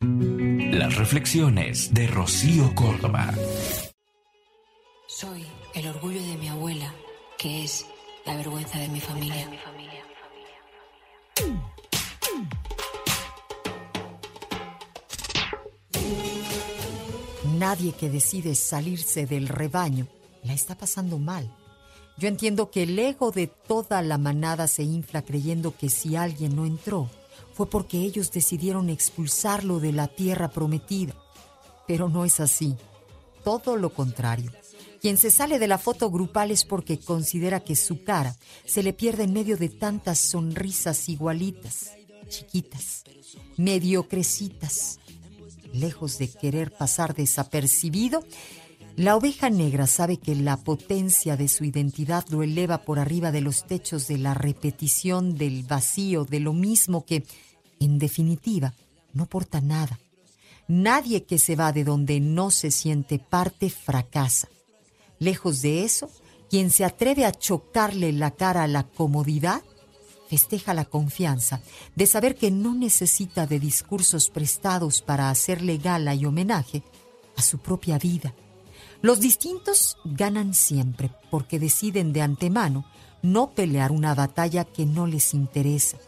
Las reflexiones de Rocío Córdoba. Soy el orgullo de mi abuela, que es la vergüenza de mi familia. Nadie que decide salirse del rebaño la está pasando mal. Yo entiendo que el ego de toda la manada se infla creyendo que si alguien no entró fue porque ellos decidieron expulsarlo de la tierra prometida. Pero no es así. Todo lo contrario. Quien se sale de la foto grupal es porque considera que su cara se le pierde en medio de tantas sonrisas igualitas, chiquitas, mediocrecitas. Lejos de querer pasar desapercibido, la oveja negra sabe que la potencia de su identidad lo eleva por arriba de los techos de la repetición, del vacío, de lo mismo que, en definitiva, no porta nada. Nadie que se va de donde no se siente parte fracasa. Lejos de eso, quien se atreve a chocarle la cara a la comodidad, festeja la confianza de saber que no necesita de discursos prestados para hacerle gala y homenaje a su propia vida. Los distintos ganan siempre porque deciden de antemano no pelear una batalla que no les interesa,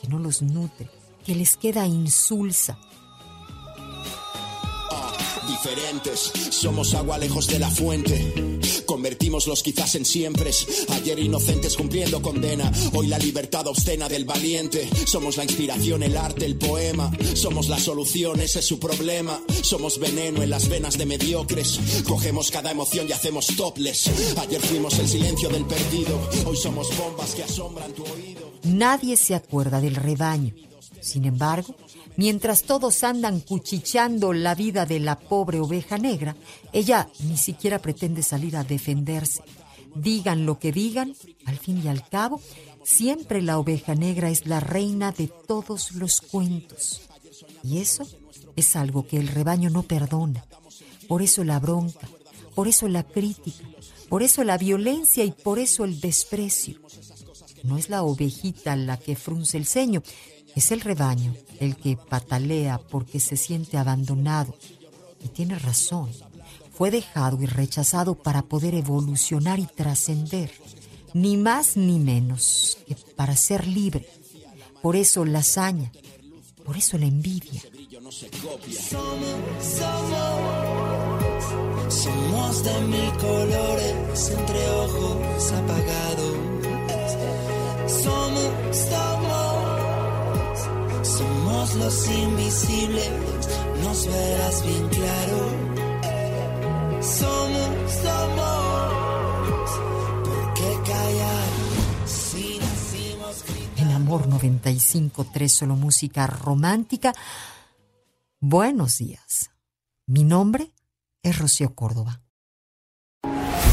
que no los nutre, que les queda insulsa, diferentes. Somos agua lejos de la fuente. Convertimos los quizás en siempre. Ayer inocentes cumpliendo condena. Hoy la libertad obscena del valiente. Somos la inspiración, el arte, el poema. Somos la solución, ese es su problema. Somos veneno en las venas de mediocres. Cogemos cada emoción y hacemos topless. Ayer fuimos el silencio del perdido. Hoy somos bombas que asombran tu oído. Nadie se acuerda del rebaño. Sin embargo, mientras todos andan cuchicheando la vida de la pobre oveja negra, ella ni siquiera pretende salir a defenderse. Digan lo que digan, al fin y al cabo, siempre la oveja negra es la reina de todos los cuentos. Y eso es algo que el rebaño no perdona. Por eso la bronca, por eso la crítica, por eso la violencia y por eso el desprecio. No es la ovejita la que frunce el ceño, es el rebaño el que patalea porque se siente abandonado. Y tiene razón. Fue dejado y rechazado para poder evolucionar y trascender. Ni más ni menos que para ser libre. Por eso la hazaña. Por eso la envidia. Somos de mil colores entre ojos apagados. Somos, somos, somos los invisibles, nos verás bien claro. Somos, somos, ¿por qué callar si nacimos En Amor 95.3, solo música romántica. Buenos días. Mi nombre es Rocío Córdoba.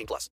18 plus.